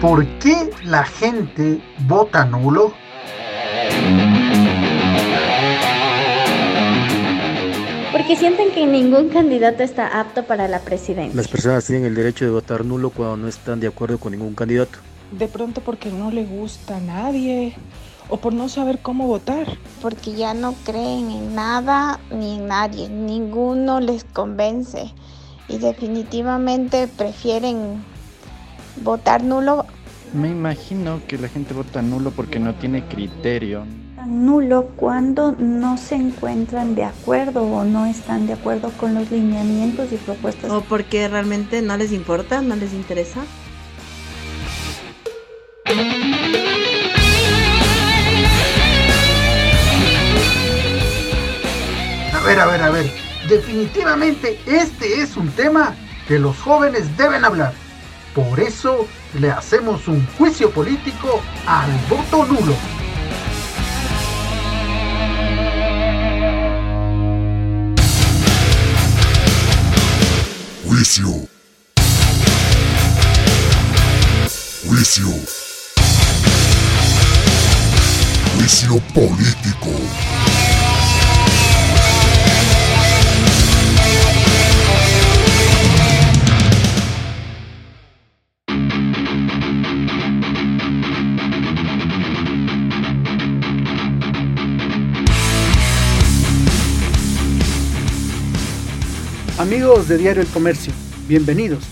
¿Por qué la gente vota nulo? Porque sienten que ningún candidato está apto para la presidencia. Las personas tienen el derecho de votar nulo cuando no están de acuerdo con ningún candidato. De pronto porque no le gusta a nadie o por no saber cómo votar. Porque ya no creen en nada ni en nadie, ninguno les convence y definitivamente prefieren votar nulo. Me imagino que la gente vota nulo porque no tiene criterio. Nulo cuando no se encuentran de acuerdo o no están de acuerdo con los lineamientos y propuestas. O porque realmente no les importa, no les interesa. A ver, a ver, a ver. Definitivamente este es un tema que los jóvenes deben hablar. Por eso le hacemos un juicio político al voto nulo. Juicio. Juicio. Juicio político. Amigos de Diario El Comercio, bienvenidos.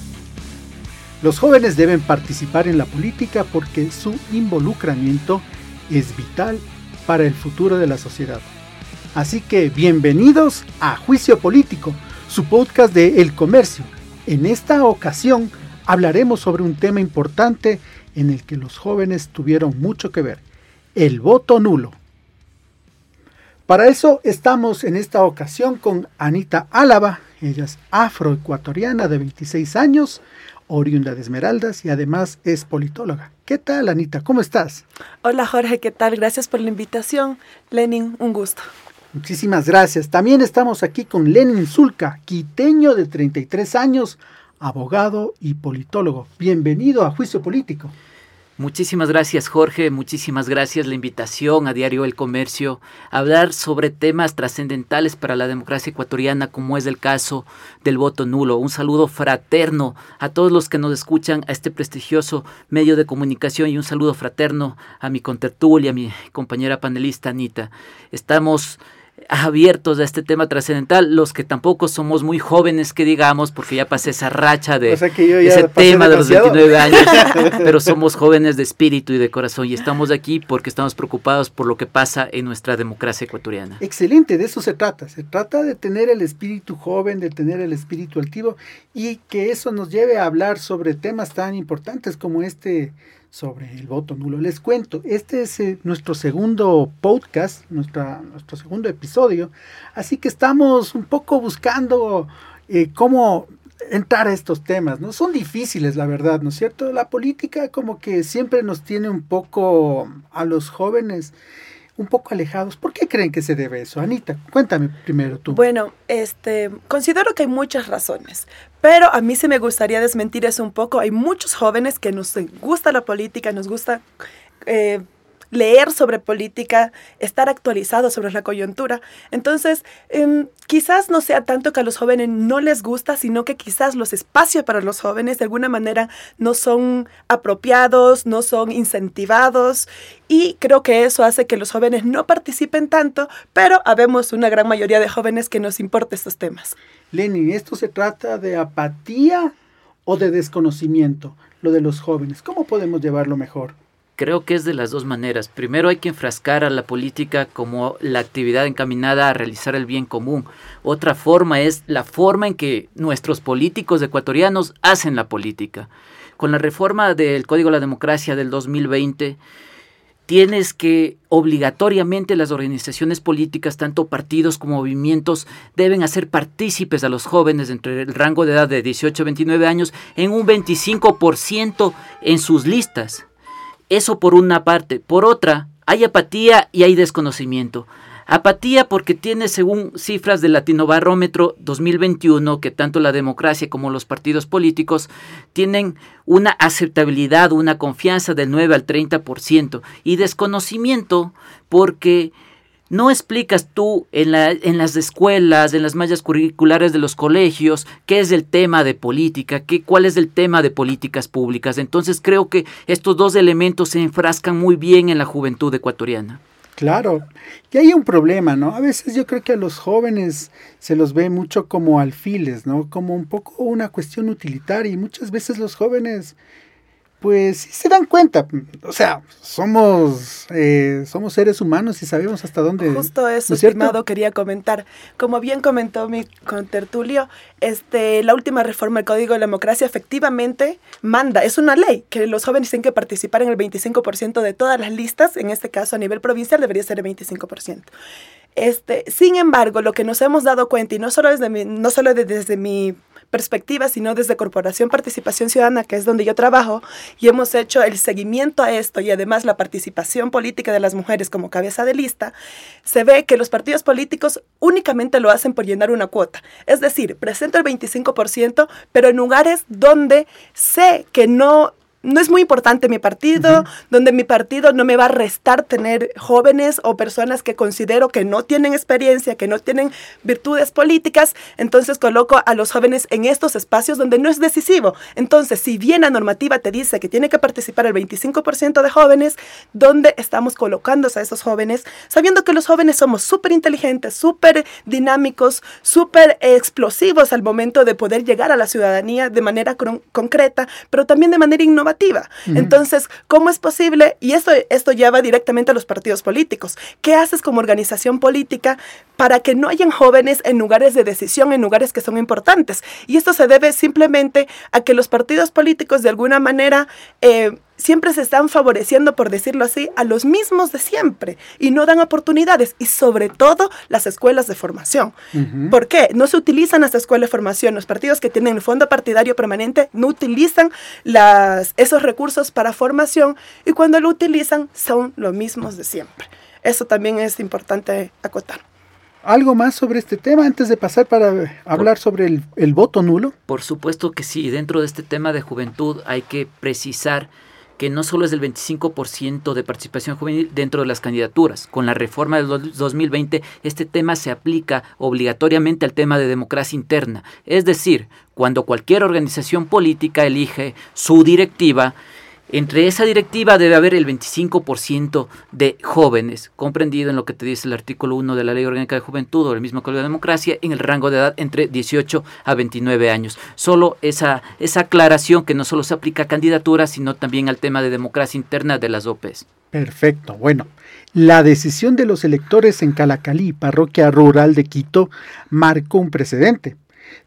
Los jóvenes deben participar en la política porque su involucramiento es vital para el futuro de la sociedad. Así que bienvenidos a Juicio Político, su podcast de El Comercio. En esta ocasión hablaremos sobre un tema importante en el que los jóvenes tuvieron mucho que ver, el voto nulo. Para eso estamos en esta ocasión con Anita Álava, ella es afroecuatoriana de 26 años, oriunda de Esmeraldas y además es politóloga. ¿Qué tal, Anita? ¿Cómo estás? Hola Jorge, ¿qué tal? Gracias por la invitación. Lenin, un gusto. Muchísimas gracias. También estamos aquí con Lenin Zulka, quiteño de 33 años, abogado y politólogo. Bienvenido a Juicio Político. Muchísimas gracias Jorge, muchísimas gracias la invitación a Diario El Comercio a hablar sobre temas trascendentales para la democracia ecuatoriana como es el caso del voto nulo. Un saludo fraterno a todos los que nos escuchan a este prestigioso medio de comunicación y un saludo fraterno a mi contertulia, a mi compañera panelista Anita. Estamos abiertos a este tema trascendental, los que tampoco somos muy jóvenes, que digamos, porque ya pasé esa racha de ese tema de los 29 años, pero somos jóvenes de espíritu y de corazón y estamos aquí porque estamos preocupados por lo que pasa en nuestra democracia ecuatoriana. Excelente, de eso se trata, se trata de tener el espíritu joven, de tener el espíritu altivo y que eso nos lleve a hablar sobre temas tan importantes como este sobre el voto nulo. Les cuento, este es eh, nuestro segundo podcast, nuestro segundo episodio, así que estamos un poco buscando eh, cómo entrar a estos temas, ¿no? Son difíciles, la verdad, ¿no es cierto? La política como que siempre nos tiene un poco a los jóvenes un poco alejados. ¿Por qué creen que se debe eso? Anita, cuéntame primero tú. Bueno, este, considero que hay muchas razones, pero a mí sí me gustaría desmentir eso un poco. Hay muchos jóvenes que nos gusta la política, nos gusta eh, leer sobre política, estar actualizado sobre la coyuntura. Entonces, em, quizás no sea tanto que a los jóvenes no les gusta, sino que quizás los espacios para los jóvenes de alguna manera no son apropiados, no son incentivados y creo que eso hace que los jóvenes no participen tanto, pero habemos una gran mayoría de jóvenes que nos importa estos temas. Lenin, ¿esto se trata de apatía o de desconocimiento, lo de los jóvenes? ¿Cómo podemos llevarlo mejor? Creo que es de las dos maneras. Primero hay que enfrascar a la política como la actividad encaminada a realizar el bien común. Otra forma es la forma en que nuestros políticos ecuatorianos hacen la política. Con la reforma del Código de la Democracia del 2020, tienes que obligatoriamente las organizaciones políticas, tanto partidos como movimientos, deben hacer partícipes a los jóvenes entre el rango de edad de 18 a 29 años en un 25% en sus listas. Eso por una parte. Por otra, hay apatía y hay desconocimiento. Apatía porque tiene, según cifras del Latinobarómetro 2021, que tanto la democracia como los partidos políticos tienen una aceptabilidad, una confianza del 9 al 30%, y desconocimiento porque no explicas tú en, la, en, las escuelas, en las mallas curriculares de los colegios, qué es el tema de política, qué, cuál es el tema de políticas públicas. Entonces creo que estos dos elementos se enfrascan muy bien en la juventud ecuatoriana. Claro, y hay un problema, ¿no? A veces yo creo que a los jóvenes se los ve mucho como alfiles, ¿no? Como un poco una cuestión utilitaria y muchas veces los jóvenes pues sí se dan cuenta. O sea, somos, eh, somos seres humanos y sabemos hasta dónde. Justo eso, estimado, quería comentar. Como bien comentó mi contertulio, este, la última reforma del Código de la Democracia efectivamente manda, es una ley, que los jóvenes tienen que participar en el 25% de todas las listas, en este caso a nivel provincial debería ser el 25%. Este, sin embargo, lo que nos hemos dado cuenta, y no solo desde mi, no solo desde mi perspectiva, sino desde Corporación Participación Ciudadana, que es donde yo trabajo, y hemos hecho el seguimiento a esto y además la participación política de las mujeres como cabeza de lista, se ve que los partidos políticos únicamente lo hacen por llenar una cuota. Es decir, presento el 25%, pero en lugares donde sé que no no es muy importante mi partido, donde mi partido no me va a restar tener jóvenes o personas que considero que no tienen experiencia, que no tienen virtudes políticas, entonces coloco a los jóvenes en estos espacios donde no es decisivo. Entonces, si bien la normativa te dice que tiene que participar el 25% de jóvenes, ¿dónde estamos colocándose a esos jóvenes? Sabiendo que los jóvenes somos súper inteligentes, súper dinámicos, súper explosivos al momento de poder llegar a la ciudadanía de manera concreta, pero también de manera innovativa entonces, ¿cómo es posible? Y esto, esto lleva directamente a los partidos políticos. ¿Qué haces como organización política para que no hayan jóvenes en lugares de decisión, en lugares que son importantes? Y esto se debe simplemente a que los partidos políticos de alguna manera... Eh, siempre se están favoreciendo, por decirlo así, a los mismos de siempre y no dan oportunidades y sobre todo las escuelas de formación. ¿Por qué? No se utilizan las escuelas de formación. Los partidos que tienen el fondo partidario permanente no utilizan las, esos recursos para formación y cuando lo utilizan son los mismos de siempre. Eso también es importante acotar. ¿Algo más sobre este tema antes de pasar para hablar sobre el, el voto nulo? Por supuesto que sí. Dentro de este tema de juventud hay que precisar que no solo es el 25% de participación juvenil dentro de las candidaturas. Con la reforma del 2020, este tema se aplica obligatoriamente al tema de democracia interna. Es decir, cuando cualquier organización política elige su directiva, entre esa directiva debe haber el 25% de jóvenes, comprendido en lo que te dice el artículo 1 de la Ley Orgánica de Juventud o el mismo Código de Democracia, en el rango de edad entre 18 a 29 años. Solo esa, esa aclaración que no solo se aplica a candidaturas, sino también al tema de democracia interna de las OPEs. Perfecto. Bueno, la decisión de los electores en Calacalí, parroquia rural de Quito, marcó un precedente.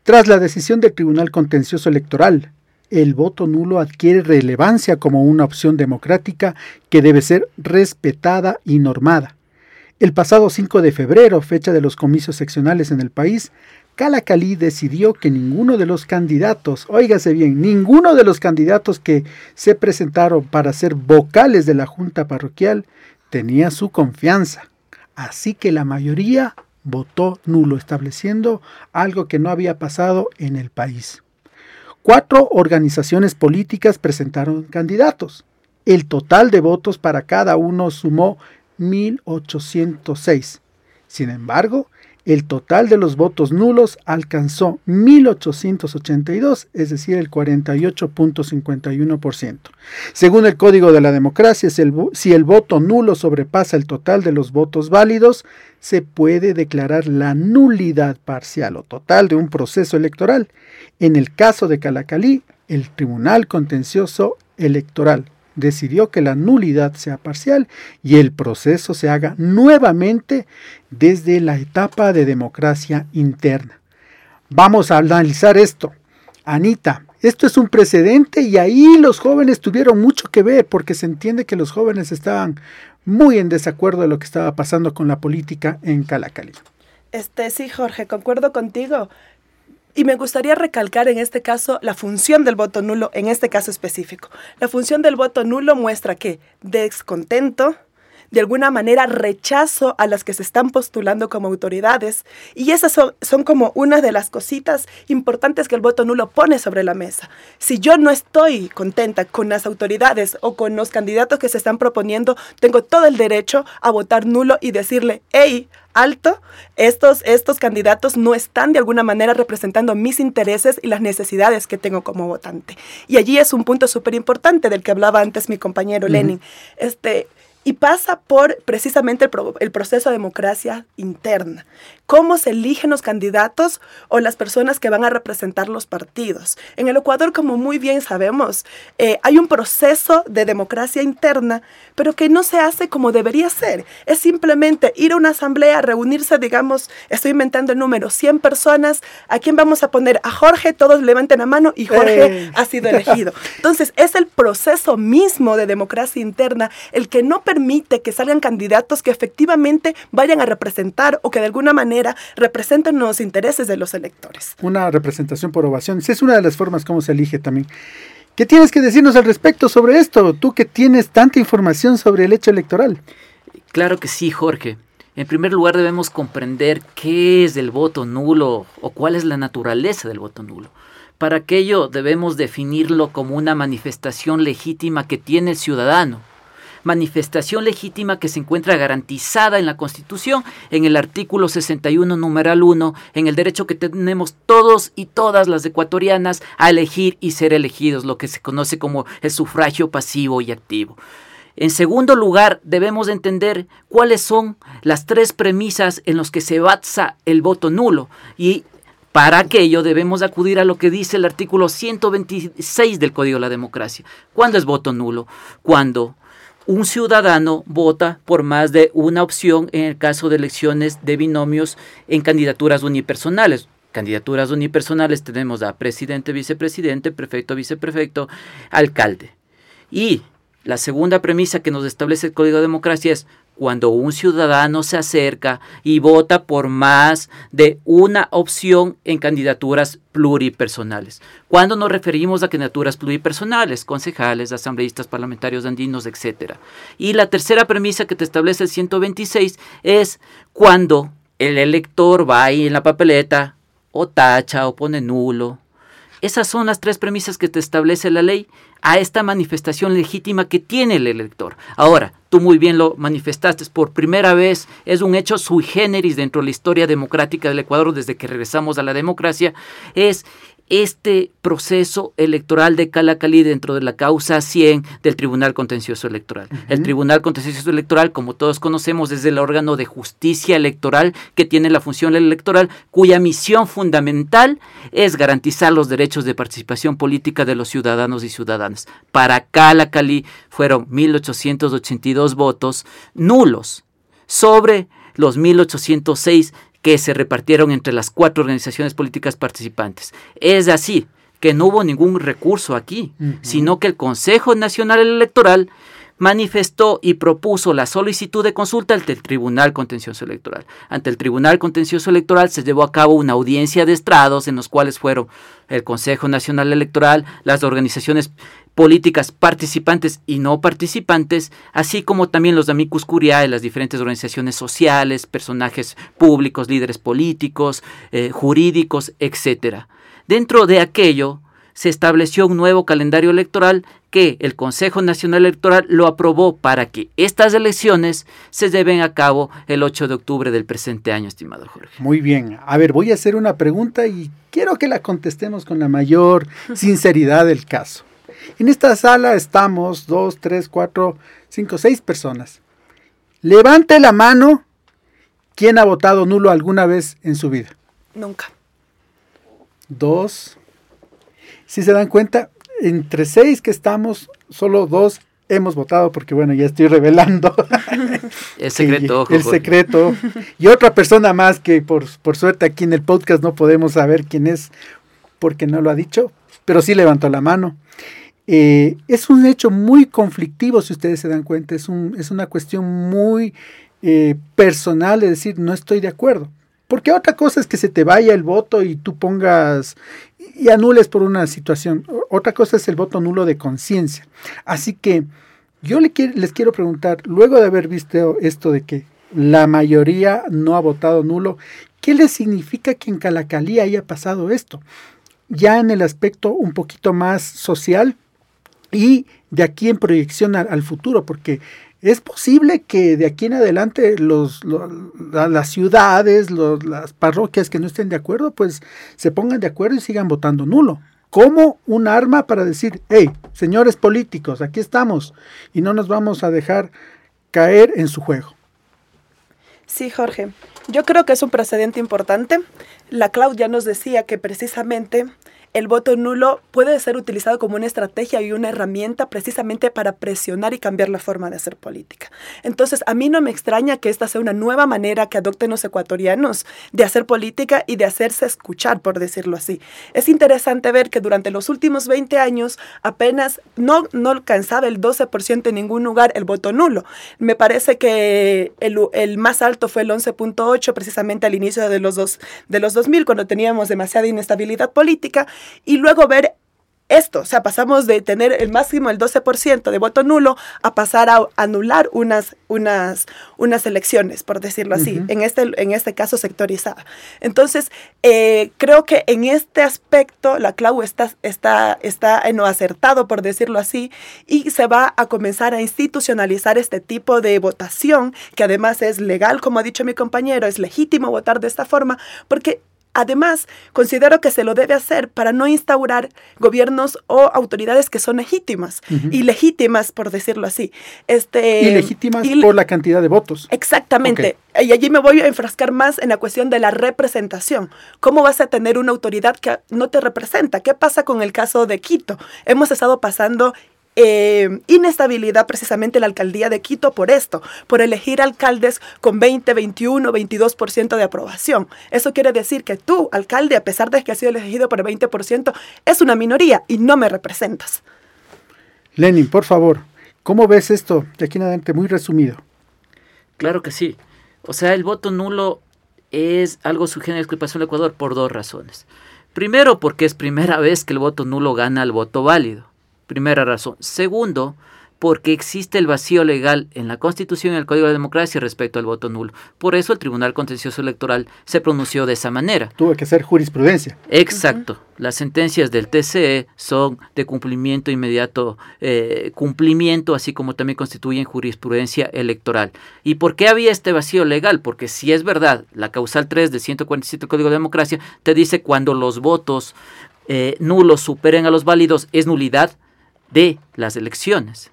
Tras la decisión del Tribunal Contencioso Electoral, el voto nulo adquiere relevancia como una opción democrática que debe ser respetada y normada. El pasado 5 de febrero, fecha de los comicios seccionales en el país, Calacalí decidió que ninguno de los candidatos, óigase bien, ninguno de los candidatos que se presentaron para ser vocales de la Junta Parroquial tenía su confianza. Así que la mayoría votó nulo, estableciendo algo que no había pasado en el país. Cuatro organizaciones políticas presentaron candidatos. El total de votos para cada uno sumó 1.806. Sin embargo, el total de los votos nulos alcanzó 1.882, es decir, el 48.51%. Según el Código de la Democracia, si el, voto nulo sobrepasa el total de los votos válidos, se puede declarar la nulidad parcial o total de un proceso electoral. En el caso de Calacalí, el Tribunal Contencioso Electoral decidió que la nulidad sea parcial y el proceso se haga nuevamente desde la etapa de democracia interna. Vamos a analizar esto. Anita, esto es un precedente y ahí los jóvenes tuvieron mucho que ver porque se entiende que los jóvenes estaban muy en desacuerdo de lo que estaba pasando con la política en Calacali. Este sí, Jorge, concuerdo contigo. Y me gustaría recalcar en este caso la función del voto nulo, en este caso específico. La función del voto nulo muestra que descontento, de alguna manera rechazo a las que se están postulando como autoridades. Y esas son, son como una de las cositas importantes que el voto nulo pone sobre la mesa. Si yo no estoy contenta con las autoridades o con los candidatos que se están proponiendo, tengo todo el derecho a votar nulo y decirle, hey, alto, estos, estos candidatos no están de alguna manera representando mis intereses y las necesidades que tengo como votante. Y allí es un punto súper importante del que hablaba antes mi compañero Lenin. Este, y pasa por precisamente el, proceso de democracia interna. Cómo se eligen los candidatos o las personas que van a representar los partidos. En el Ecuador, como muy bien sabemos, eh, hay un proceso de democracia interna, pero que no se hace como debería ser. Es simplemente ir a una asamblea, reunirse, digamos, estoy inventando el número, 100 personas, ¿a quién vamos a poner? A Jorge, todos levanten la mano y Jorge ha sido elegido. Entonces, es el proceso mismo de democracia interna el que no permite que salgan candidatos que efectivamente vayan a representar o que de alguna manera representen los intereses de los electores. Una representación por ovación. Esa es una de las formas como se elige también. ¿Qué tienes que decirnos al respecto sobre esto? Tú que tienes tanta información sobre el hecho electoral. Claro que sí, Jorge. En primer lugar debemos comprender qué es el voto nulo o cuál es la naturaleza del voto nulo. Para aquello debemos definirlo como una manifestación legítima que tiene el ciudadano manifestación legítima que se encuentra garantizada en la Constitución, en el artículo 61, numeral 1, en el derecho que tenemos todos y todas las ecuatorianas a elegir y ser elegidos, lo que se conoce como el sufragio pasivo y activo. En segundo lugar, debemos entender cuáles son las tres premisas en las que se basa el voto nulo y para aquello debemos acudir a lo que dice el artículo 126 del Código de la Democracia. ¿Cuándo es voto nulo? Cuando un ciudadano vota por más de una opción en el caso de elecciones de binomios en candidaturas unipersonales. Candidaturas unipersonales tenemos a presidente, vicepresidente, prefecto, viceprefecto, alcalde. Y la segunda premisa que nos establece el Código de Democracia es cuando un ciudadano se acerca y vota por más de una opción en candidaturas pluripersonales. Cuando nos referimos a candidaturas pluripersonales, concejales, asambleístas, parlamentarios andinos, etc. Y la tercera premisa que te establece el 126 es cuando el elector va ahí en la papeleta o tacha o pone nulo. Esas son las tres premisas que te establece la ley a esta manifestación legítima que tiene el elector. Ahora, tú muy bien lo manifestaste, por primera vez es un hecho sui generis dentro de la historia democrática del Ecuador desde que regresamos a la democracia, es este proceso electoral de Calacalí dentro de la causa 100 del Tribunal Contencioso Electoral. El Tribunal Contencioso Electoral, como todos conocemos, es el órgano de justicia electoral que tiene la función electoral, cuya misión fundamental es garantizar los derechos de participación política de los ciudadanos y ciudadanas. Para Calacalí fueron 1.882 votos nulos sobre los 1.806 que se repartieron entre las cuatro organizaciones políticas participantes. Es así que no hubo ningún recurso aquí, sino que el Consejo Nacional Electoral manifestó y propuso la solicitud de consulta ante el Tribunal Contencioso Electoral. Ante el Tribunal Contencioso Electoral se llevó a cabo una audiencia de estrados en los cuales fueron el Consejo Nacional Electoral, las organizaciones políticas participantes y no participantes, así como también los amicus curiae, las diferentes organizaciones sociales, personajes públicos, líderes políticos, eh, jurídicos, etc. Dentro de aquello se estableció un nuevo calendario electoral que el Consejo Nacional Electoral lo aprobó para que estas elecciones se lleven a cabo el 8 de octubre del presente año, estimado Jorge. Muy bien. A ver, voy a hacer una pregunta y quiero que la contestemos con la mayor sinceridad del caso. En esta sala estamos dos, tres, cuatro, cinco, seis personas. Levante la mano quién ha votado nulo alguna vez en su vida. Nunca. Dos. Si se dan cuenta, entre seis que estamos, solo dos hemos votado porque bueno, ya estoy revelando. el secreto. el secreto. Y otra persona más que por, por suerte aquí en el podcast no podemos saber quién es porque no lo ha dicho, pero sí levantó la mano. Eh, es un hecho muy conflictivo, si ustedes se dan cuenta, es, un, es una cuestión muy eh, personal de decir, no estoy de acuerdo. Porque otra cosa es que se te vaya el voto y tú pongas y anules por una situación. Otra cosa es el voto nulo de conciencia. Así que Yo le les quiero preguntar, luego de haber visto esto de que la mayoría no ha votado nulo, ¿qué le significa que en Calacalí haya pasado esto? Ya en el aspecto un poquito más social y de aquí en proyección al, futuro, porque es posible que de aquí en adelante los, las ciudades, las parroquias que no estén de acuerdo, pues se pongan de acuerdo y sigan votando nulo como un arma para decir, hey, señores políticos, aquí estamos y no nos vamos a dejar caer en su juego. Sí, Jorge, yo creo que es un precedente importante. La Claudia nos decía que precisamente el voto nulo puede ser utilizado como una estrategia y una herramienta precisamente para presionar y cambiar la forma de hacer política. Entonces, a mí no me extraña que esta sea una nueva manera que adopten los ecuatorianos de hacer política y de hacerse escuchar, por decirlo así. Es interesante ver que durante los últimos 20 años apenas no, no alcanzaba el 12% en ningún lugar el voto nulo. Me parece que el, más alto fue el 11.8 precisamente al inicio de los, dos, de los 2000, cuando teníamos demasiada inestabilidad política y luego ver esto, o sea, pasamos de tener el máximo el 12% de voto nulo a pasar a anular unas, unas, unas elecciones, por decirlo así, en, este, en este caso sectorizada. Entonces, eh, creo que en este aspecto la Clau está, está, está en lo acertado, por decirlo así, y se va a comenzar a institucionalizar este tipo de votación, que además es legal, como ha dicho mi compañero, es legítimo votar de esta forma, porque Además, considero que se lo debe hacer para no instaurar gobiernos o autoridades que son legítimas, y legítimas por decirlo así. Este, ilegítimas por la cantidad de votos. Exactamente. Y allí me voy a enfrascar más en la cuestión de la representación. ¿Cómo vas a tener una autoridad que no te representa? ¿Qué pasa con el caso de Quito? Hemos estado pasando eh, inestabilidad precisamente en la alcaldía de Quito por esto, por elegir alcaldes con 20, 21, 22% de aprobación. Eso quiere decir que tú, alcalde, a pesar de que has sido elegido por el 20%, es una minoría y no me representas. Lenin, por favor, ¿cómo ves esto de aquí en adelante muy resumido? Claro que sí. O sea, el voto nulo es algo sujeto que pasó en Ecuador por dos razones. Primero, porque es primera vez que el voto nulo gana al voto válido. Primera razón. Segundo, porque existe el vacío legal en la Constitución y el Código de Democracia respecto al voto nulo. Por eso el Tribunal Contencioso Electoral se pronunció de esa manera. Tuvo que ser jurisprudencia. Exacto. Las sentencias del TCE son de cumplimiento inmediato, eh, cumplimiento, así como también constituyen jurisprudencia electoral. ¿Y por qué había este vacío legal? Porque si es verdad, la causal 3 de 147 del Código de Democracia te dice cuando los votos eh, nulos superen a los válidos es nulidad de las elecciones.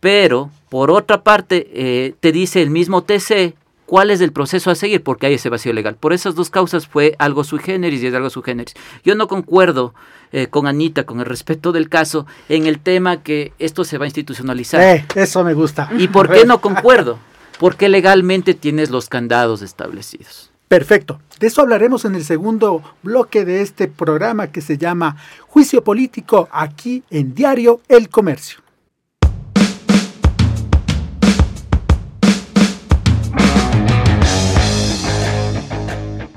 Pero, por otra parte, eh, te dice el mismo TC cuál es el proceso a seguir, porque hay ese vacío legal. Por esas dos causas fue algo sui generis y es algo sui generis. Yo no concuerdo eh, con Anita, con el respeto del caso, en el tema que esto se va a institucionalizar. Eh, eso me gusta. ¿Y por qué no concuerdo? Porque legalmente tienes los candados establecidos. Perfecto. De eso hablaremos en el segundo bloque de este programa que se llama Juicio Político aquí en Diario El Comercio.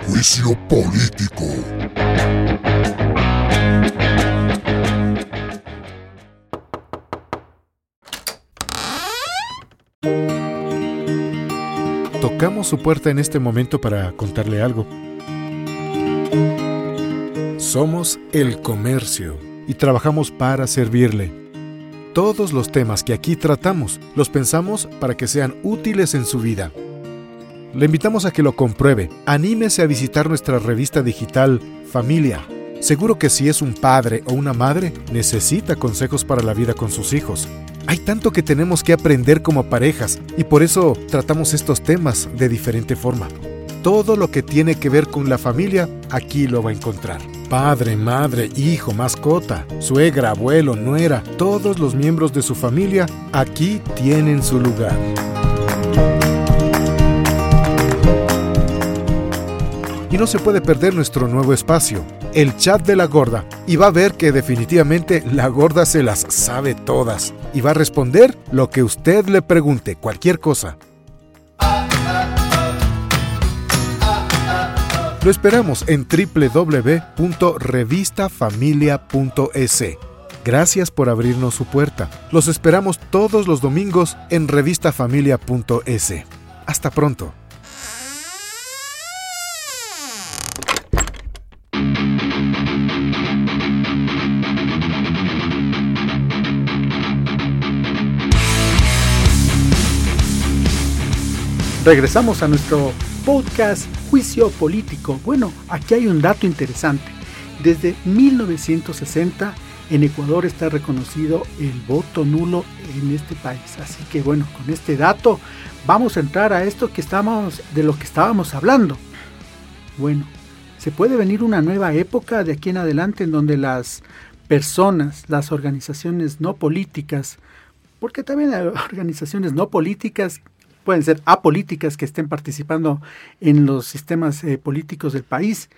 Juicio Político. Tocamos su puerta en este momento para contarle algo. Somos el comercio y trabajamos para servirle. Todos los temas que aquí tratamos los pensamos para que sean útiles en su vida. Le invitamos a que lo compruebe. Anímese a visitar nuestra revista digital Familia. Seguro que si es un padre o una madre, necesita consejos para la vida con sus hijos. Hay tanto que tenemos que aprender como parejas y por eso tratamos estos temas de diferente forma. Todo lo que tiene que ver con la familia, aquí lo va a encontrar. Padre, madre, hijo, mascota, suegra, abuelo, nuera, todos los miembros de su familia, aquí tienen su lugar. Y no se puede perder nuestro nuevo espacio, el chat de la gorda, y va a ver que definitivamente la gorda se las sabe todas y va a responder lo que usted le pregunte, cualquier cosa. Lo esperamos en www.revistafamilia.es. Gracias por abrirnos su puerta. Los esperamos todos los domingos en revistafamilia.es. Hasta pronto. Regresamos a nuestro podcast Juicio Político. Bueno, aquí hay un dato interesante. Desde 1960 en Ecuador está reconocido el voto nulo en este país. Así que bueno, con este dato vamos a entrar a esto que estamos de lo que estábamos hablando. Bueno, se puede venir una nueva época de aquí en adelante en donde las personas, las organizaciones no políticas, porque también hay organizaciones no políticas pueden ser apolíticas que estén participando en los sistemas eh, políticos del país,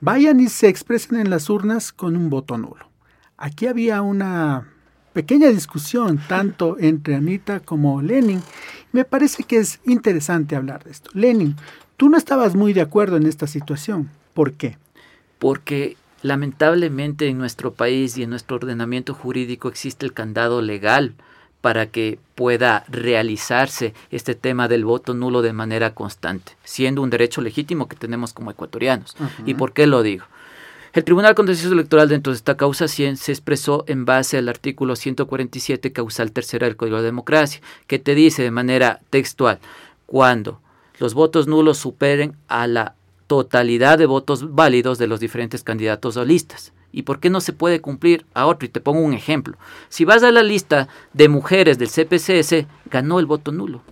vayan y se expresen en las urnas con un voto nulo. Aquí había una pequeña discusión tanto entre Anita como Lenin. Me parece que es interesante hablar de esto. Lenin, tú no estabas muy de acuerdo en esta situación. ¿Por qué? Porque lamentablemente en nuestro país y en nuestro ordenamiento jurídico existe el candado legal para que pueda realizarse este tema del voto nulo de manera constante, siendo un derecho legítimo que tenemos como ecuatorianos. ¿Y por qué lo digo? El Tribunal Contencioso Electoral dentro de esta causa 100 se expresó en base al artículo 147 causal tercera del Código de Democracia, que te dice de manera textual, cuando los votos nulos superen a la totalidad de votos válidos de los diferentes candidatos o listas. ¿Y por qué no se puede cumplir a otro? Y te pongo un ejemplo. Si vas a la lista de mujeres del CPCS, ganó el voto nulo.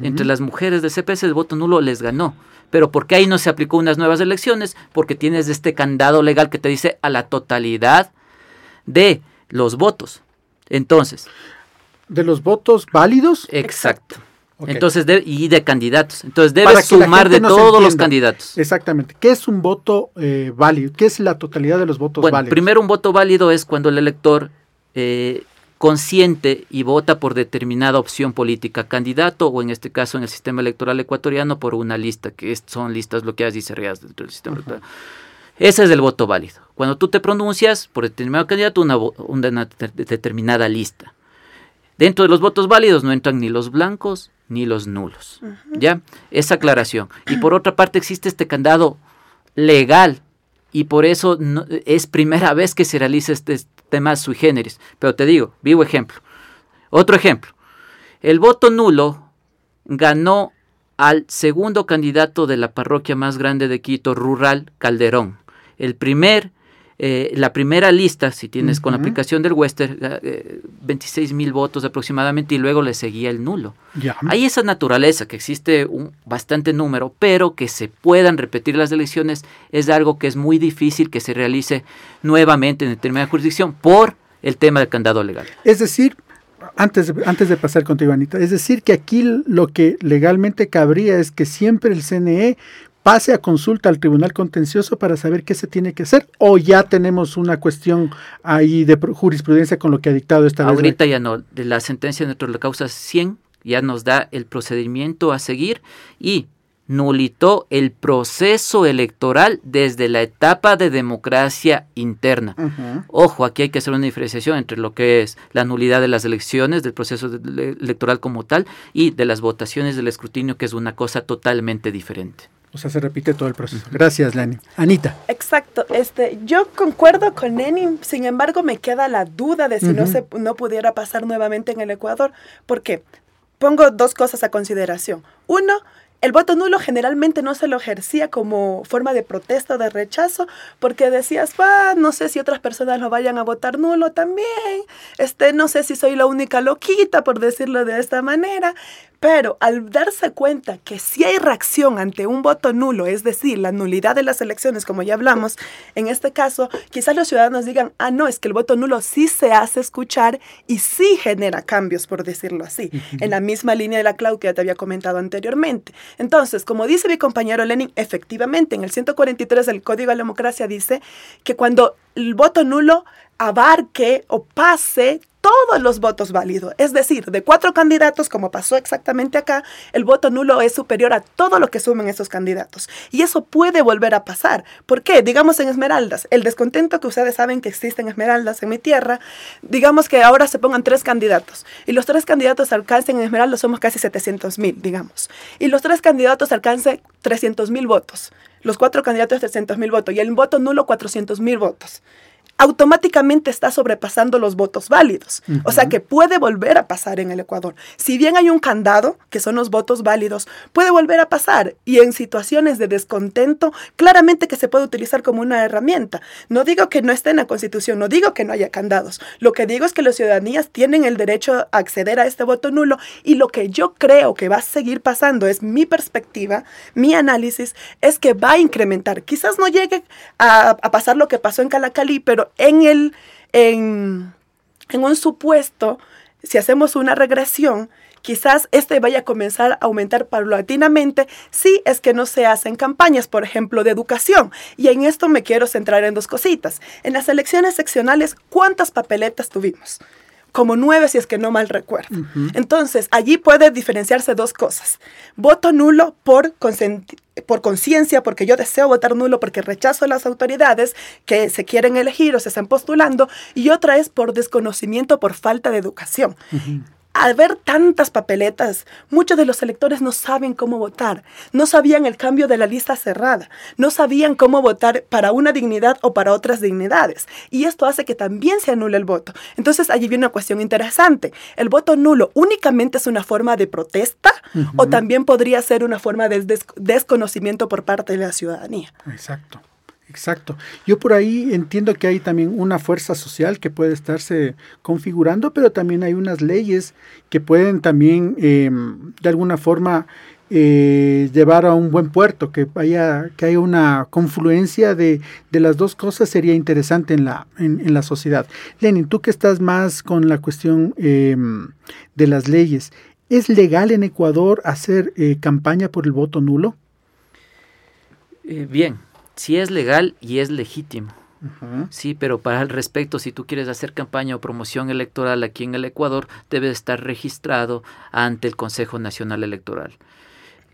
Entre las mujeres del CPS el voto nulo les ganó. Pero ¿por qué ahí no se aplicó unas nuevas elecciones? Porque tienes este candado legal que te dice a la totalidad de los votos. Entonces. ¿De los votos válidos? Exacto. Entonces, y de candidatos. Entonces, debes sumar de todos los candidatos. Exactamente. ¿Qué es un voto eh, válido? ¿Qué es la totalidad de los votos bueno, válidos? Primero, un voto válido es cuando el elector eh, consciente y vota por determinada opción política, candidato o en este caso en el sistema electoral ecuatoriano por una lista, que son listas bloqueadas y cerradas dentro del sistema electoral. Ese es el voto válido. Cuando tú te pronuncias por determinado candidato, una, una determinada lista. Dentro de los votos válidos no entran ni los blancos ni los nulos. ¿Ya? Esa aclaración. Y por otra parte existe este candado legal y por eso es primera vez que se realiza este tema sui generis. Pero te digo, vivo ejemplo. Otro ejemplo. El voto nulo ganó al segundo candidato de la parroquia más grande de Quito, Rural, Calderón. El primer eh, la primera lista, si tienes con la aplicación del Western, 26 eh, mil votos aproximadamente y luego le seguía el nulo. Hay esa naturaleza que existe un bastante número, pero que se puedan repetir las elecciones es algo que es muy difícil que se realice nuevamente en determinada jurisdicción por el tema del candado legal. Es decir, antes, antes de pasar contigo, Anita, es decir, que aquí lo que legalmente cabría es que siempre el CNE pase a consulta al Tribunal Contencioso para saber qué se tiene que hacer o ya tenemos una cuestión ahí de jurisprudencia con lo que ha dictado esta vez? Ahorita ya no, de la sentencia de la causa 100 ya nos da el procedimiento a seguir y nulitó el proceso electoral desde la etapa de democracia interna. Ojo, aquí hay que hacer una diferenciación entre lo que es la nulidad de las elecciones, del proceso electoral como tal, y de las votaciones del escrutinio, que es una cosa totalmente diferente. O sea, se repite todo el proceso. Gracias, Lenny. Anita. Exacto. Este, yo concuerdo con Lenny, sin embargo, me queda la duda de si no, se, no pudiera pasar nuevamente en el Ecuador. ¿Por qué? Pongo dos cosas a consideración. Uno, el voto nulo generalmente no se lo ejercía como forma de protesta o de rechazo, porque decías, ah, no sé si otras personas lo vayan a votar nulo también, este, no sé si soy la única loquita, por decirlo de esta manera, pero al darse cuenta que si hay reacción ante un voto nulo, es decir, la nulidad de las elecciones, como ya hablamos, en este caso, quizás los ciudadanos digan, ah, no, es que el voto nulo sí se hace escuchar y sí genera cambios, por decirlo así, en la misma línea de la clau que ya te había comentado anteriormente. Entonces, como dice mi compañero Lenin, efectivamente, en el 143 del Código de la Democracia dice que cuando el voto nulo abarque o pase todos los votos válidos. Es decir, de cuatro candidatos, como pasó exactamente acá, el voto nulo es superior a todo lo que sumen esos candidatos. Y eso puede volver a pasar. ¿Por qué? Digamos en Esmeraldas, el descontento que ustedes saben que existe en Esmeraldas, en mi tierra, digamos que ahora se pongan tres candidatos y los tres candidatos alcancen en Esmeraldas somos casi 700 mil, digamos. Y los tres candidatos alcancen 300 mil votos. Los cuatro candidatos 300 mil votos y el voto nulo 400 mil votos automáticamente está sobrepasando los votos válidos. O sea que puede volver a pasar en el Ecuador. Si bien hay un candado, que son los votos válidos, puede volver a pasar. Y en situaciones de descontento, claramente que se puede utilizar como una herramienta. No digo que no esté en la Constitución, no digo que no haya candados. Lo que digo es que las ciudadanías tienen el derecho a acceder a este voto nulo y lo que yo creo que va a seguir pasando es mi perspectiva, mi análisis, es que va a incrementar. Quizás no llegue a, a pasar lo que pasó en Calacalí, pero en, el, en, en un supuesto, si hacemos una regresión, quizás este vaya a comenzar a aumentar paulatinamente si es que no se hacen campañas, por ejemplo, de educación. Y en esto me quiero centrar en dos cositas. En las elecciones seccionales, ¿cuántas papeletas tuvimos? como nueve si es que no mal recuerdo. Entonces, allí puede diferenciarse dos cosas. Voto nulo por, por conciencia, porque yo deseo votar nulo porque rechazo a las autoridades que se quieren elegir o se están postulando, y otra es por desconocimiento, por falta de educación al ver tantas papeletas, muchos de los electores no saben cómo votar, no sabían el cambio de la lista cerrada, no sabían cómo votar para una dignidad o para otras dignidades. Y esto hace que también se anule el voto. Entonces allí viene una cuestión interesante. ¿El voto nulo únicamente es una forma de protesta o también podría ser una forma de desconocimiento por parte de la ciudadanía? Exacto. Exacto. Yo por ahí entiendo que hay también una fuerza social que puede estarse configurando, pero también hay unas leyes que pueden también em, de alguna forma eh, llevar a un buen puerto, que haya, que haya una confluencia de, las dos cosas sería interesante en la, en, la sociedad. Lenin, tú que estás más con la cuestión em, de las leyes, ¿es legal en Ecuador hacer eh, campaña por el voto nulo? Eh, bien, si es legal y es legítimo. Sí, pero para el respecto, si tú quieres hacer campaña o promoción electoral aquí en el Ecuador, debe estar registrado ante el Consejo Nacional Electoral.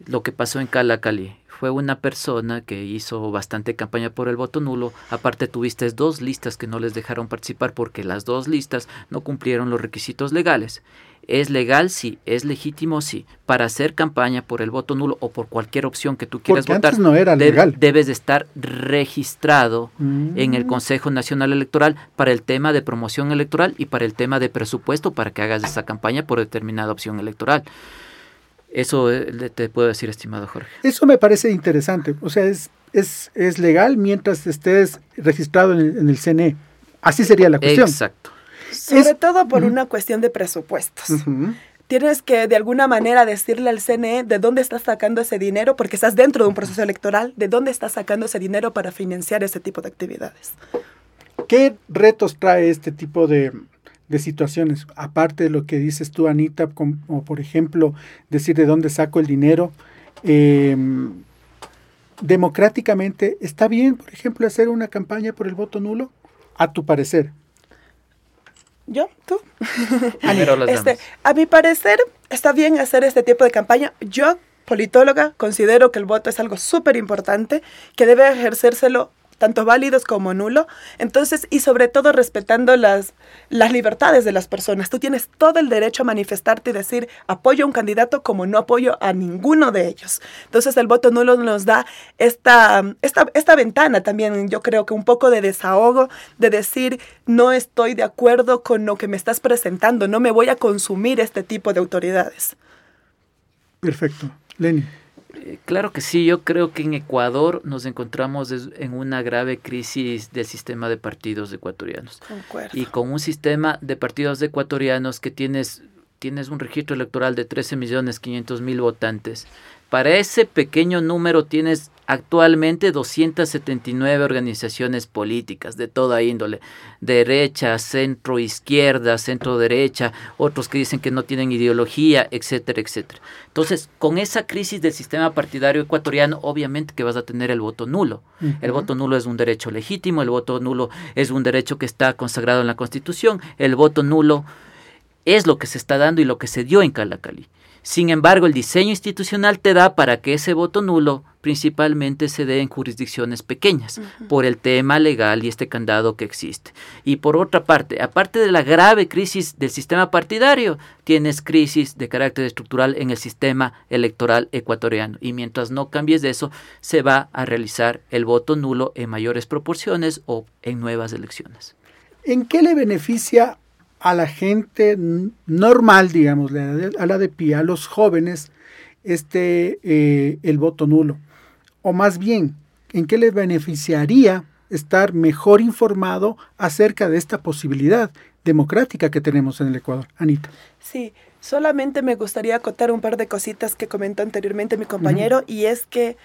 Lo que pasó en Calacali fue una persona que hizo bastante campaña por el voto nulo. Aparte tuviste dos listas que no les dejaron participar porque las dos listas no cumplieron los requisitos legales. ¿Es legal? Sí. ¿Es legítimo? Sí. Para hacer campaña por el voto nulo o por cualquier opción que tú quieras votar, no era legal. debes de estar registrado en el mm. Consejo Nacional Electoral para el tema de promoción electoral y para el tema de presupuesto para que hagas esa campaña por determinada opción electoral. Eso eh, te puedo decir, estimado Jorge. Eso me parece interesante. O sea, es, es, es legal mientras estés registrado en el, en el CNE. Así sería la cuestión. Exacto. Sobre todo por una cuestión de presupuestos. Tienes que de alguna manera decirle al CNE de dónde estás sacando ese dinero, porque estás dentro de un proceso electoral, de dónde estás sacando ese dinero para financiar ese tipo de actividades. ¿Qué retos trae este tipo de, situaciones? Aparte de lo que dices tú, Anita, como por ejemplo decir de dónde saco el dinero. Em, democráticamente, ¿está bien, por ejemplo, hacer una campaña por el voto nulo? A tu parecer. ¿Yo? ¿Tú? este, a mi parecer, está bien hacer este tipo de campaña. Yo, politóloga, considero que el voto es algo súper importante, que debe ejercérselo tanto válidos como nulo. Entonces, y sobre todo respetando las, las libertades de las personas. Tú tienes todo el derecho a manifestarte y decir apoyo a un candidato como no apoyo a ninguno de ellos. Entonces, el voto nulo nos da esta, esta, esta ventana también, yo creo que un poco de desahogo, de decir no estoy de acuerdo con lo que me estás presentando, no me voy a consumir este tipo de autoridades. Perfecto. Lenny. Eh, claro que sí, yo creo que en Ecuador nos encontramos en una grave crisis del sistema de partidos ecuatorianos. Y con un sistema de partidos ecuatorianos que tienes tienes un registro electoral de 13 millones 500 mil votantes. Para ese pequeño número tienes actualmente 279 organizaciones políticas de toda índole, derecha, centro, izquierda, centro derecha, otros que dicen que no tienen ideología, etcétera, etcétera. Entonces, con esa crisis del sistema partidario ecuatoriano, obviamente que vas a tener el voto nulo. El voto nulo es un derecho legítimo, el voto nulo es un derecho que está consagrado en la Constitución, el voto nulo es lo que se está dando y lo que se dio en Calacali. Sin embargo, el diseño institucional te da para que ese voto nulo principalmente se dé en jurisdicciones pequeñas, por el tema legal y este candado que existe. Y por otra parte, aparte de la grave crisis del sistema partidario, tienes crisis de carácter estructural en el sistema electoral ecuatoriano. Y mientras no cambies de eso, se va a realizar el voto nulo en mayores proporciones o en nuevas elecciones. ¿En qué le beneficia a la gente normal, digamos, a la de pie, a los jóvenes, este, eh, el voto nulo? O más bien, ¿en qué les beneficiaría estar mejor informado acerca de esta posibilidad democrática que tenemos en el Ecuador? Anita. Sí, solamente me gustaría acotar un par de cositas que comentó anteriormente mi compañero, y es que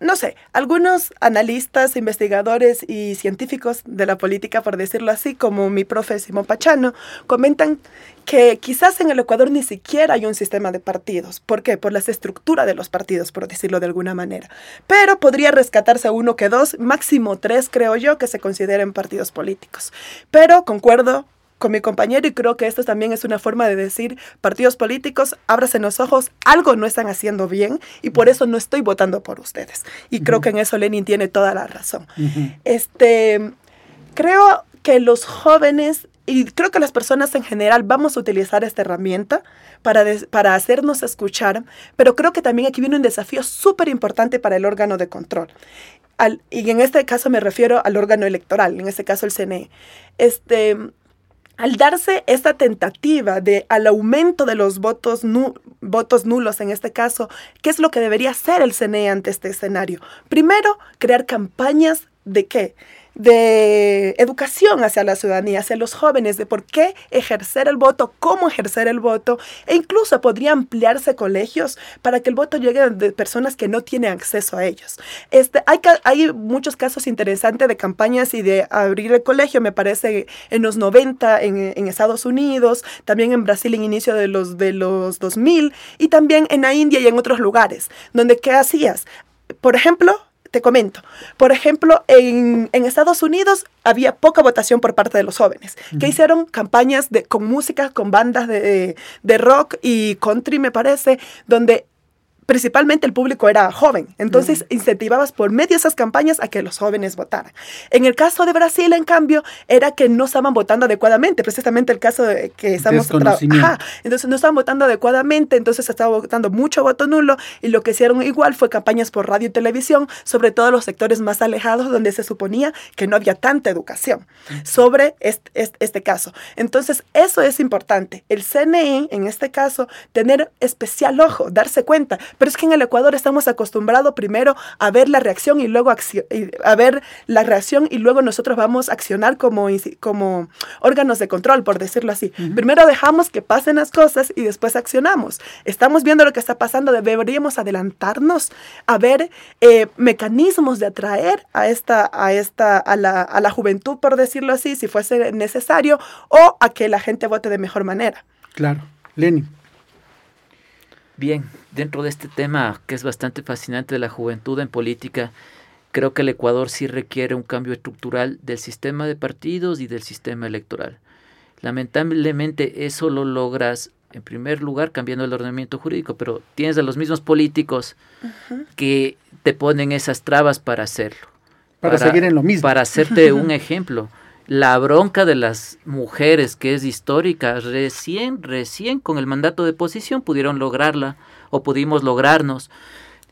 no sé, algunos analistas, investigadores y científicos de la política, por decirlo así, como mi profe Simón Pachano, comentan que quizás en el Ecuador ni siquiera hay un sistema de partidos. ¿Por qué? Por la estructura de los partidos, por decirlo de alguna manera. Pero podría rescatarse uno que dos, máximo tres, creo yo, que se consideren partidos políticos. Pero concuerdo con mi compañero y creo que esto también es una forma de decir, partidos políticos, ábrasen los ojos, algo no están haciendo bien y por eso no estoy votando por ustedes. Y creo que en eso Lenin tiene toda la razón. Este, creo que los jóvenes y creo que las personas en general vamos a utilizar esta herramienta para, para hacernos escuchar, pero creo que también aquí viene un desafío súper importante para el órgano de control. y en este caso me refiero al órgano electoral, en este caso el CNE. Este, al darse esta tentativa de al aumento de los votos, votos nulos en este caso, ¿qué es lo que debería hacer el CNE ante este escenario? Primero, crear campañas de qué? De educación hacia la ciudadanía, hacia los jóvenes, de por qué ejercer el voto, cómo ejercer el voto, e incluso podría ampliarse colegios para que el voto llegue a personas que no tienen acceso a ellos. Este, hay, hay muchos casos interesantes de campañas y de abrir el colegio, me parece, en los 90 en, en Estados Unidos, también en Brasil en inicio de los, de los 2000 y también en la India y en otros lugares, donde ¿qué hacías? Por ejemplo, te comento. Por ejemplo, en, Estados Unidos había poca votación por parte de los jóvenes, que hicieron campañas de, con música, con bandas de, de rock y country, me parece, donde principalmente el público era joven. Entonces incentivabas por medio de esas campañas a que los jóvenes votaran. En el caso de Brasil, en cambio, era que no estaban votando adecuadamente, precisamente el caso de que estamos... Ajá, entonces no estaban votando adecuadamente, entonces estaba votando mucho voto nulo y lo que hicieron igual fue campañas por radio y televisión, sobre todo los sectores más alejados donde se suponía que no había tanta educación sobre este, este caso. Entonces eso es importante. El CNE, en este caso, tener especial ojo, darse cuenta, pero es que en el Ecuador estamos acostumbrados primero a ver la reacción y luego a ver la reacción y luego nosotros vamos a accionar como, como órganos de control, por decirlo así. Primero dejamos que pasen las cosas y después accionamos. Estamos viendo lo que está pasando, deberíamos adelantarnos a ver eh, mecanismos de atraer a esta, a esta, a la, a la juventud, por decirlo así, si fuese necesario, o a que la gente vote de mejor manera. Claro. Lenin. Bien, dentro de este tema que es bastante fascinante de la juventud en política, creo que el Ecuador sí requiere un cambio estructural del sistema de partidos y del sistema electoral. Lamentablemente eso lo logras en primer lugar cambiando el ordenamiento jurídico, pero tienes a los mismos políticos que te ponen esas trabas para hacerlo. Para, seguir en lo mismo. Para hacerte un ejemplo la bronca de las mujeres, que es histórica, recién, recién con el mandato de posición pudieron lograrla o pudimos lograrnos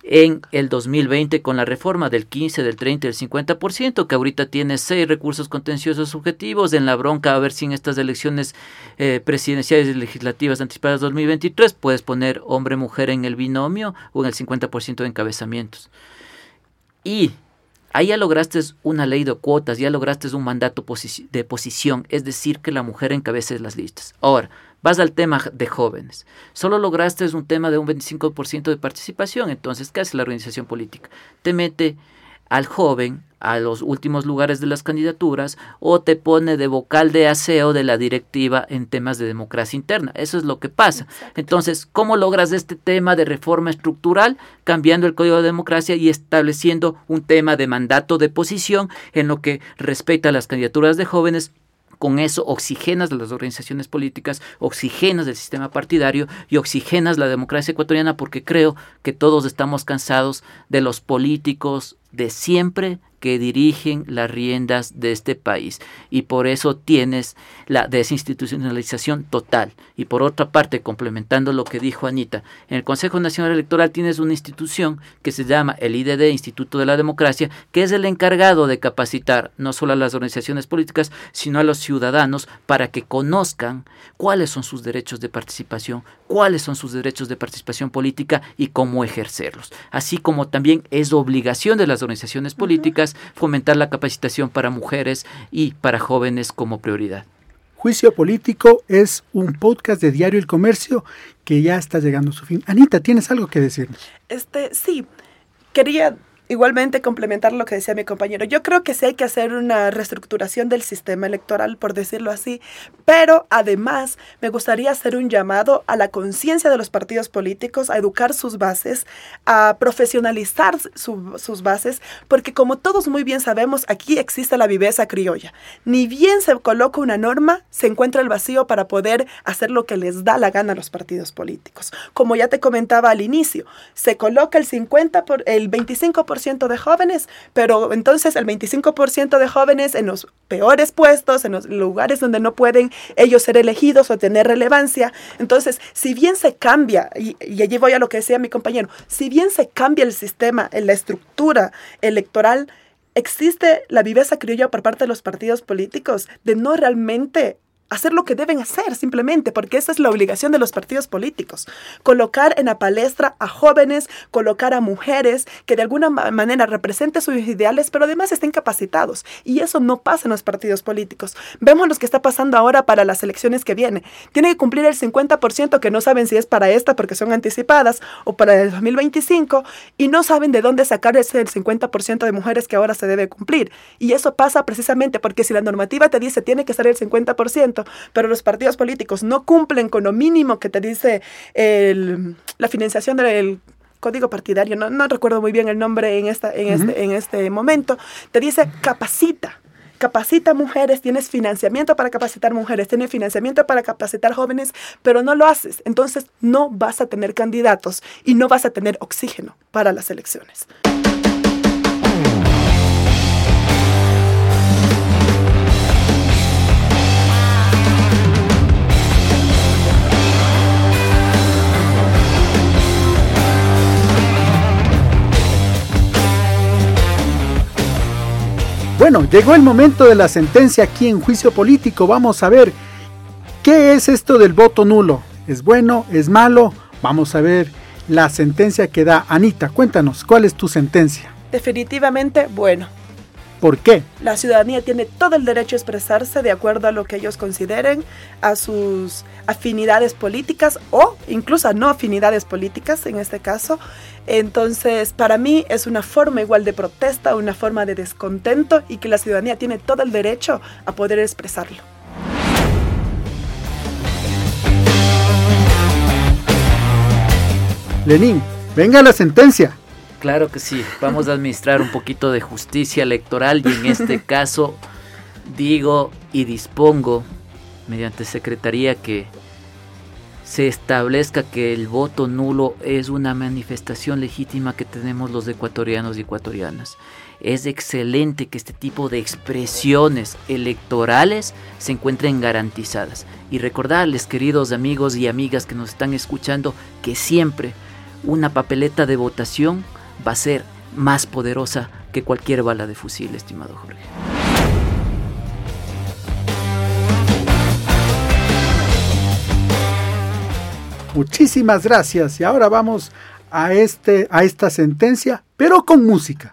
en el 2020 con la reforma del 15, del 30 y del 50%, que ahorita tiene seis recursos contenciosos subjetivos, en la bronca a ver si en estas elecciones eh, presidenciales y legislativas anticipadas 2023 puedes poner hombre-mujer en el binomio o en el 50% de encabezamientos. Y Ahí ya lograste una ley de cuotas, ya lograste un mandato de posición, es decir, que la mujer encabece las listas. Ahora, vas al tema de jóvenes. Solo lograste un tema de un 25% de participación, entonces, ¿qué hace la organización política? Te mete al joven a los últimos lugares de las candidaturas o te pone de vocal de aseo de la directiva en temas de democracia interna. Eso es lo que pasa. Entonces, ¿cómo logras este tema de reforma estructural? Cambiando el Código de Democracia y estableciendo un tema de mandato de posición en lo que respecta a las candidaturas de jóvenes con eso oxigenas las organizaciones políticas, oxigenas el sistema partidario y oxigenas la democracia ecuatoriana porque creo que todos estamos cansados de los políticos de siempre que dirigen las riendas de este país y por eso tienes la desinstitucionalización total. Y por otra parte, complementando lo que dijo Anita, en el Consejo Nacional Electoral tienes una institución que se llama el IDD, Instituto de la Democracia, que es el encargado de capacitar no solo a las organizaciones políticas, sino a los ciudadanos para que conozcan cuáles son sus derechos de participación, cuáles son sus derechos de participación política y cómo ejercerlos. Así como también es obligación de las organizaciones políticas fomentar la capacitación para mujeres y para jóvenes como prioridad. Juicio Político es un podcast de Diario El Comercio que ya está llegando a su fin. Anita, ¿tienes algo que decirnos? Este, sí, quería Igualmente, complementar lo que decía mi compañero, yo creo que sí hay que hacer una reestructuración del sistema electoral, por decirlo así, pero además me gustaría hacer un llamado a la conciencia de los partidos políticos, a educar sus bases, a profesionalizar sus bases, porque como todos muy bien sabemos, aquí existe la viveza criolla. Ni bien se coloca una norma, se encuentra el vacío para poder hacer lo que les da la gana a los partidos políticos. Como ya te comentaba al inicio, se coloca el 50 por el 25% de jóvenes, pero entonces el 25% de jóvenes en los peores puestos, en los lugares donde no pueden ellos ser elegidos o tener relevancia. Entonces, si bien se cambia, y, allí voy a lo que decía mi compañero, si bien se cambia el sistema, en la estructura electoral, existe la viveza criolla por parte de los partidos políticos de no realmente hacer lo que deben hacer simplemente, porque esa es la obligación de los partidos políticos. Colocar en la palestra a jóvenes, colocar a mujeres que de alguna manera representen sus ideales, pero además estén capacitados. Y eso no pasa en los partidos políticos. Vemos lo que está pasando ahora para las elecciones que vienen. Tienen que cumplir el 50% que no saben si es para esta porque son anticipadas o para el 2025 y no saben de dónde sacar ese 50% de mujeres que ahora se debe cumplir. Y eso pasa precisamente porque si la normativa te dice tiene que ser el 50%, pero los partidos políticos no cumplen con lo mínimo que te dice la financiación del código partidario, no, no, recuerdo muy bien el nombre en, esta, en, este, en este momento, te dice capacita capacita mujeres, tienes financiamiento para capacitar mujeres, tienes financiamiento para capacitar jóvenes, pero no lo haces. Entonces no vas a tener candidatos y no vas a tener oxígeno para las elecciones. Bueno, llegó el momento de la sentencia aquí en juicio político. Vamos a ver qué es esto del voto nulo. ¿Es bueno? ¿Es malo? Vamos a ver la sentencia que da Anita. Cuéntanos, ¿cuál es tu sentencia? Definitivamente bueno. ¿Por qué? La ciudadanía tiene todo el derecho a expresarse de acuerdo a lo que ellos consideren, a sus afinidades políticas o incluso a no afinidades políticas en este caso. Entonces, para mí es una forma igual de protesta, una forma de descontento y que la ciudadanía tiene todo el derecho a poder expresarlo. Lenín, venga la sentencia. Claro que sí, vamos a administrar un poquito de justicia electoral y en este caso digo y dispongo mediante secretaría que se establezca que el voto nulo es una manifestación legítima que tenemos los ecuatorianos y ecuatorianas. Es excelente que este tipo de expresiones electorales se encuentren garantizadas. Y recordarles, queridos amigos y amigas que nos están escuchando, que siempre una papeleta de votación va a ser más poderosa que cualquier bala de fusil, estimado Jorge. Muchísimas gracias y ahora vamos a, este, a esta sentencia, pero con música.